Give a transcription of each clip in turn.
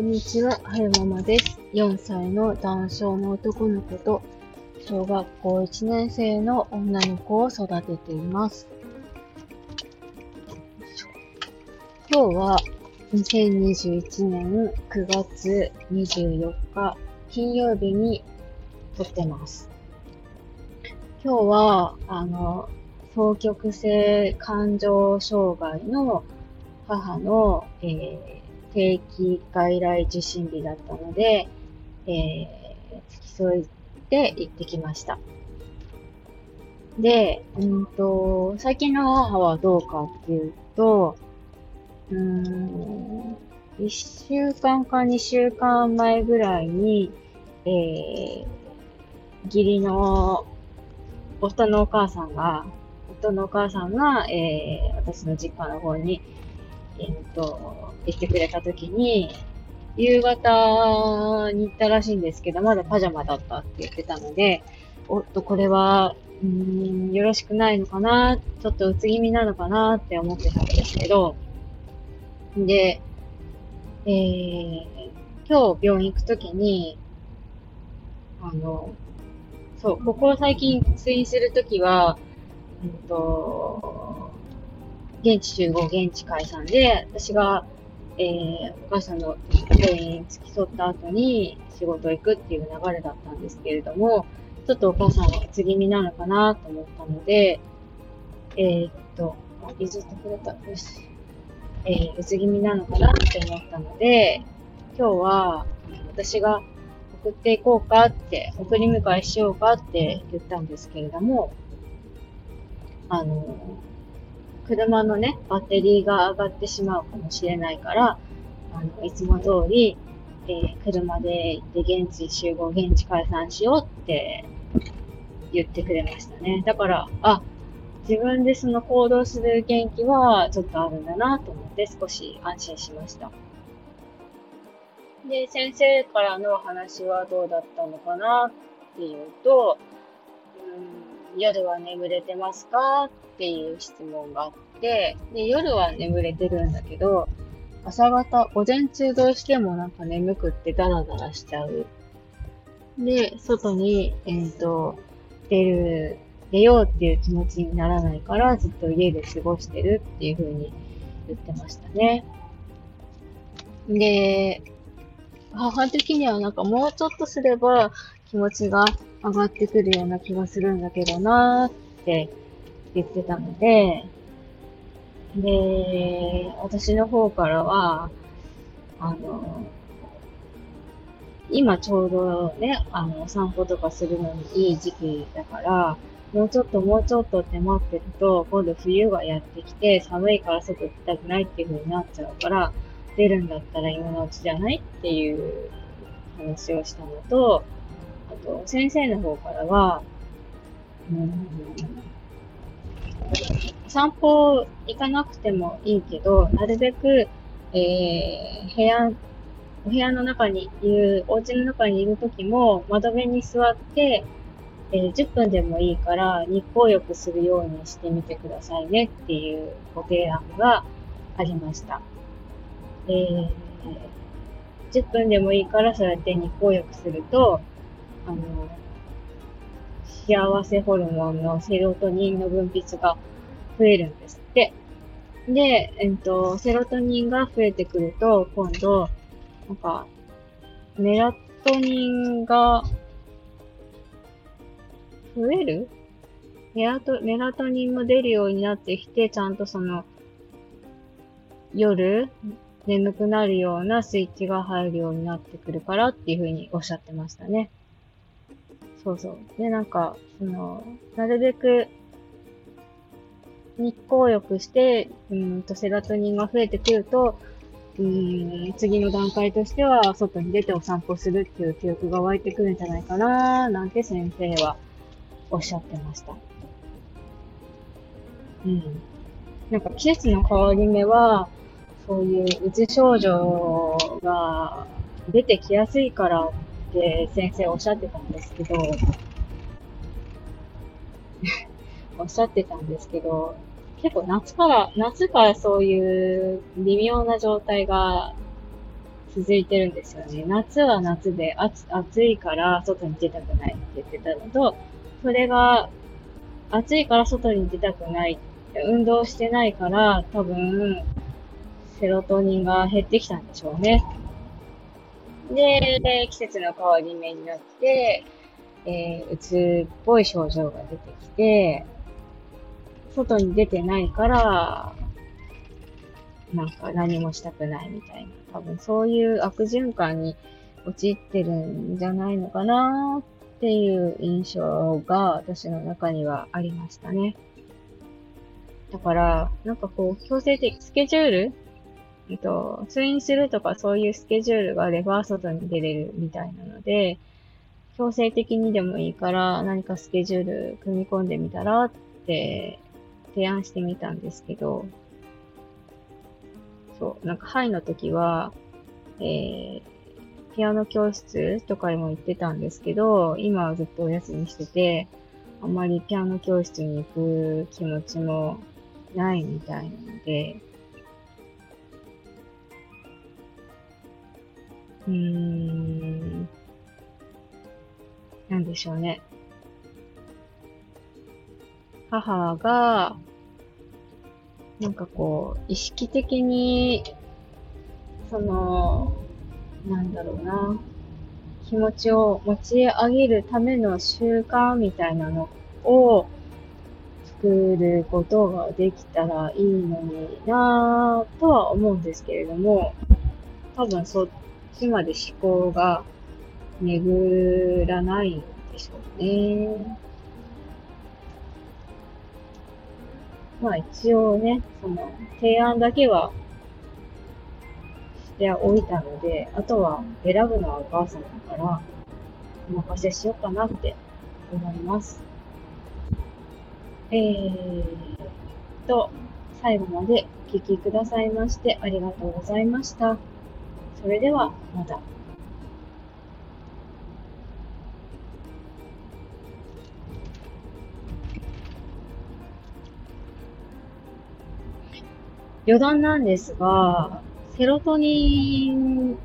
こんにちは、はるままです。4歳の男性の男の子と、小学校1年生の女の子を育てています。今日は2021年9月24日金曜日に撮ってます。今日は、あの、双極性感情障害の母の、えー定期外来受診日だったので、えー付き添いで行ってきました。で、うんと、最近の母はどうかっていうと、うーん、1週間か2週間前ぐらいに、えー、義理の夫のお母さんが、夫のお母さんが、えー、私の実家の方に、えっ、と、行ってくれた時に、夕方に行ったらしいんですけど、まだパジャマだったって言ってたので、おっと、これは、うん、よろしくないのかな、ちょっとうつ気味なのかなって思ってたんですけど、で、えー、今日病院行くときに、あの、そう、ここ最近通院するときは、うんと、現地集合、現地解散で、私が、えー、お母さんの病院に付き添った後に仕事行くっていう流れだったんですけれども、ちょっとお母さんはうつ気味なのかなと思ったので、えーっと、あ譲ってくれた。よし。えー、うつ気味なのかなって思ったので、今日は、私が送っていこうかって、送り迎えしようかって言ったんですけれども、あの、車のね、バッテリーが上がってしまうかもしれないから、あの、いつも通り、えー車で行って現地集合、現地解散しようって言ってくれましたね。だから、あ、自分でその行動する元気はちょっとあるんだなと思って少し安心しました。で、先生からの話はどうだったのかなっていうと、うん夜は眠れてますか？っていう質問があって、で、夜は眠れてるんだけど、朝方、午前中どうしてもなんか眠くってダラダラしちゃう。で、外に、えっ、と、出る、出ようっていう気持ちにならないから、ずっと家で過ごしてるっていう風に言ってましたね。で、母的にはなんかもうちょっとすれば気持ちが上がってくるような気がするんだけどなーって言ってたので、で、私の方からは、あの、今ちょうどね、あの、散歩とかするのにいい時期だから、もうちょっともうちょっとって待ってると、今度冬がやってきて、寒いから外行きたくないっていう風になっちゃうから、出るんだったら今のうちじゃないっていう話をしたのと、あと、先生の方からは、うん、散歩行かなくてもいいけど、なるべく、えー、部屋、お部屋の中にいる、お家の中にいるときも窓辺に座って、えー10分でもいいから日光浴するようにしてみてくださいねっていうご提案がありました。えー10分でもいいからそうやって日光浴すると、あの、幸せホルモンのセロトニンの分泌が増えるん。ですって。で、えっと、セロトニンが増えてくると、今度、なん。か、メラトニンが増えるメラト、メラトニンも出るようになってきて、ちゃん。とその、夜、眠くなるようなスイッチが入るようになってくるからっていうふうにおっしゃってましたね。そうそう。で、なんか、その、なるべく、日光浴して、うんと、セラトニンが増えてくると、うん、次の段階としては、外に出てお散歩するっていう記憶が湧いてくるんじゃないかななんて先生はおっしゃってました。うん。なんか季節の変わり目は、そういううつ症状が出てきやすいからって先生おっしゃってたんですけど、おっしゃってたんですけど、結構夏から、夏からそういう微妙な状態が続いてるんですよね。夏は夏で暑暑いから外に出たくないって言ってたのと、それが暑いから外に出たくない。運動してないから多分セロトニンが減ってきたんでしょうね。で、季節の変わり目になって、えー、うつっぽい症状が出てきて、外に出てないから、なんか何もしたくないみたいな。多分そういう悪循環に陥ってるんじゃないのかなっていう印象が私の中にはありましたね。だから、なんかこう、強制的、スケジュールえっと、通院するとかそういうスケジュールがあれば外に出れるみたいなので、強制的にでもいいから何かスケジュール組み込んでみたらって提案してみたんですけど、そう、なんか、ハイの時は、えー、ピアノ教室とかにも行ってたんですけど、今はずっとお休みしてて、あんまりピアノ教室に行く気持ちもないみたいなので、うーん、なんでしょうね。母が、なんかこう、意識的に、その、なんだろうな、気持ちを持ち上げるための習慣みたいなのを作ることができたらいいのになぁとは思うんですけれども、多分そっちまで思考が巡らないんでしょうね。まあ一応ね、その提案だけはしておいたので、あとは選ぶのはお母さんだから、お任せしようかなって思います。えーと、最後までお聞きくださいましてありがとうございました。それではまた。余談なんですが、セロトニン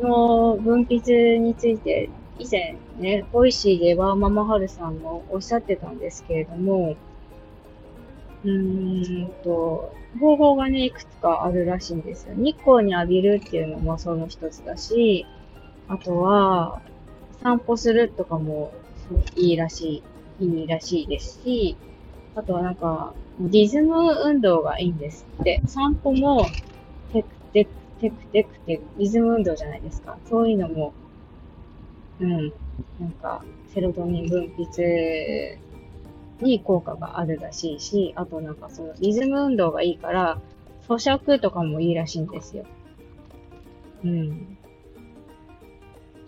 の分泌について以前ね、 Voicy でワーママハルさんもおっしゃってたんですけれども、うーんと、方法がね、いくつかあるらしいんですよ。日光に浴びるっていうのもその一つだし、あとは、散歩するとかもいいらしい、いいらしいですし、あとはなんか、リズム運動がいいんですって。散歩も、テクテクテクテクテク、リズム運動じゃないですか。そういうのも、うん、なんか、セロトニン分泌に効果があるらしいし、あとなんかそのリズム運動がいいから、咀嚼とかもいいらしいんですよ。うん。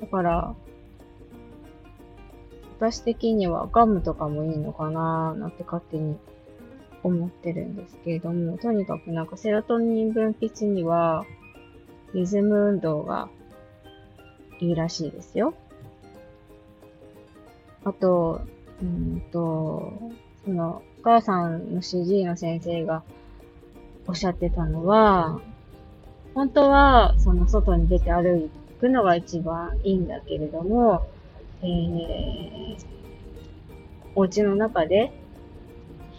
だから、私的にはガムとかもいいのかなーなんて勝手に思ってるんですけれども、とにかくなんかセロトニン分泌にはリズム運動がいいらしいですよ。あと、うんと、その、お母さんの主治医の先生がおっしゃってたのは、本当は、その外に出て歩くのが一番いいんだけれども、えー、お家の中で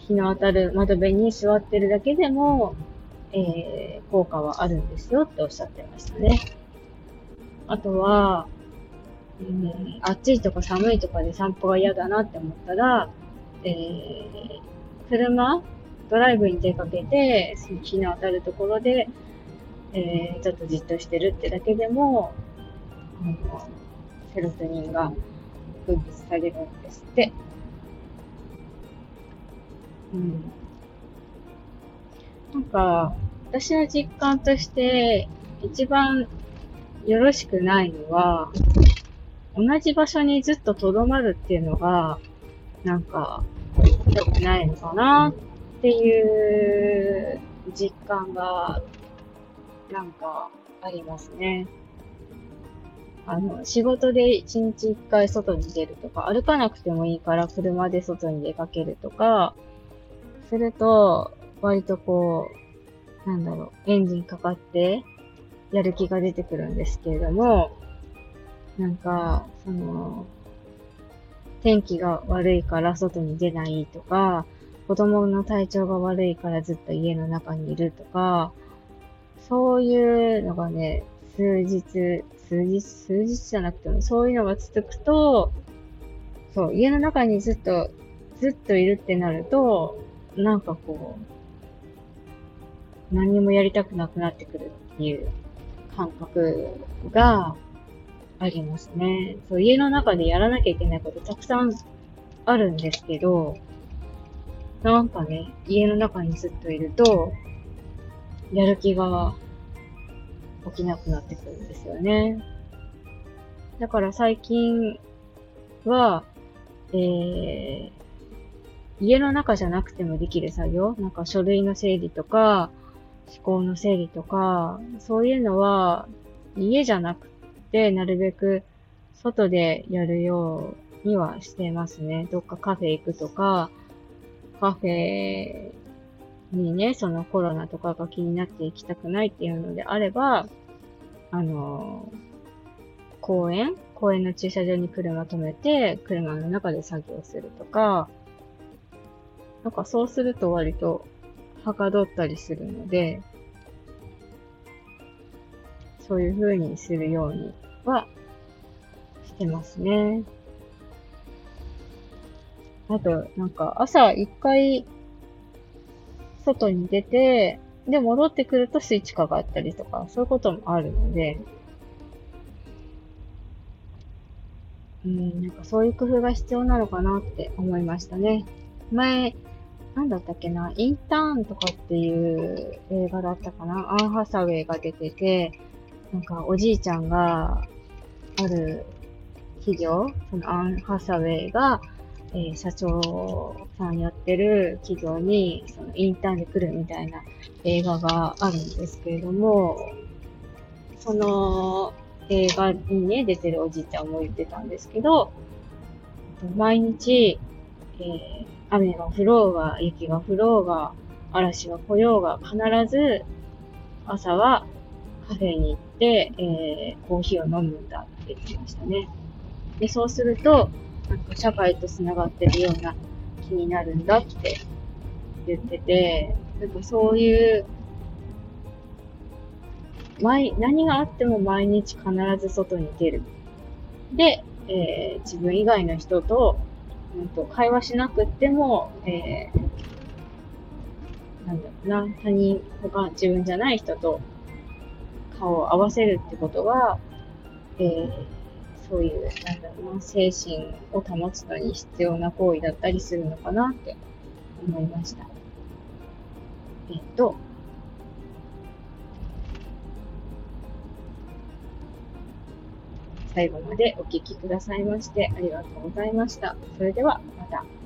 日の当たる窓辺に座ってるだけでも、えー、効果はあるんですよっておっしゃってましたね。あとは、うん、暑いとか寒いとかで散歩が嫌だなって思ったら、えー、車、ドライブに出かけて、日の当たるところで、えー、ちょっとじっとしてるってだけでも、あのセロトニンが分泌されるんですって。うん。なんか、私の実感として、一番よろしくないのは、同じ場所にずっと留まるっていうのが、なんか、良くないのかなっていう実感が、なんか、ありますね。あの、仕事で一日一回外に出るとか、歩かなくてもいいから車で外に出かけるとか、すると、割とこう、なんだろう、エンジンかかって、やる気が出てくるんですけれども、なんか、その、天気が悪いから外に出ないとか、子供の体調が悪いからずっと家の中にいるとか、そういうのがね、数日、数日、数日じゃなくても、そういうのが続くと、そう、家の中にずっと、ずっといるってなると、なんかこう、何もやりたくなくなってくるっていう感覚がありますね。そう、家の中でやらなきゃいけないことたくさんあるんですけど、なんかね、家の中にずっといると、やる気が起きなくなってくるんですよね。だから最近は、えー、家の中じゃなくてもできる作業、なんか書類の整理とか、思考の整理とか、そういうのは家じゃなくて、なるべく外でやるようにはしてますね。どっかカフェ行くとか、カフェにね、そのコロナとかが気になって行きたくないっていうのであれば、あの、公園？公園の駐車場に車止めて、車の中で作業するとか、なんかそうすると割とはかどったりするので、そういう風にするようにはしてますね。あと、なんか朝一回外に出て、で、戻ってくるとスイッチかかったりとか、そういうこともあるので、うん、なんかそういう工夫が必要なのかなって思いましたね。前、なんだったっけな、インターンとかっていう映画だったかな、アン・ハサウェイが出てて、なんかおじいちゃんが、ある企業、そのアン・ハサウェイが、えー、社長さんやってる企業に、そのインターンで来るみたいな映画があるんですけれども、その映画にね、出てるおじいちゃんも言ってたんですけど、毎日、えー、雨が降ろうが、雪が降ろうが、嵐が来ようが、必ず朝はカフェに行って、えー、コーヒーを飲むんだって言ってましたね。で、そうすると、なんか社会と繋がってるような気になるんだって言ってて、なんかそういう、毎、何があっても毎日必ず外に出る。で、えー、自分以外の人と、うんと、会話しなくっても、えー、なんだろうな、他人、他、自分じゃない人と顔を合わせるってことは、えー、そういう、なんだろうな、精神を保つのに必要な行為だったりするのかなって思いました。えっと、最後までお聴きくださいましてありがとうございました。それではまた。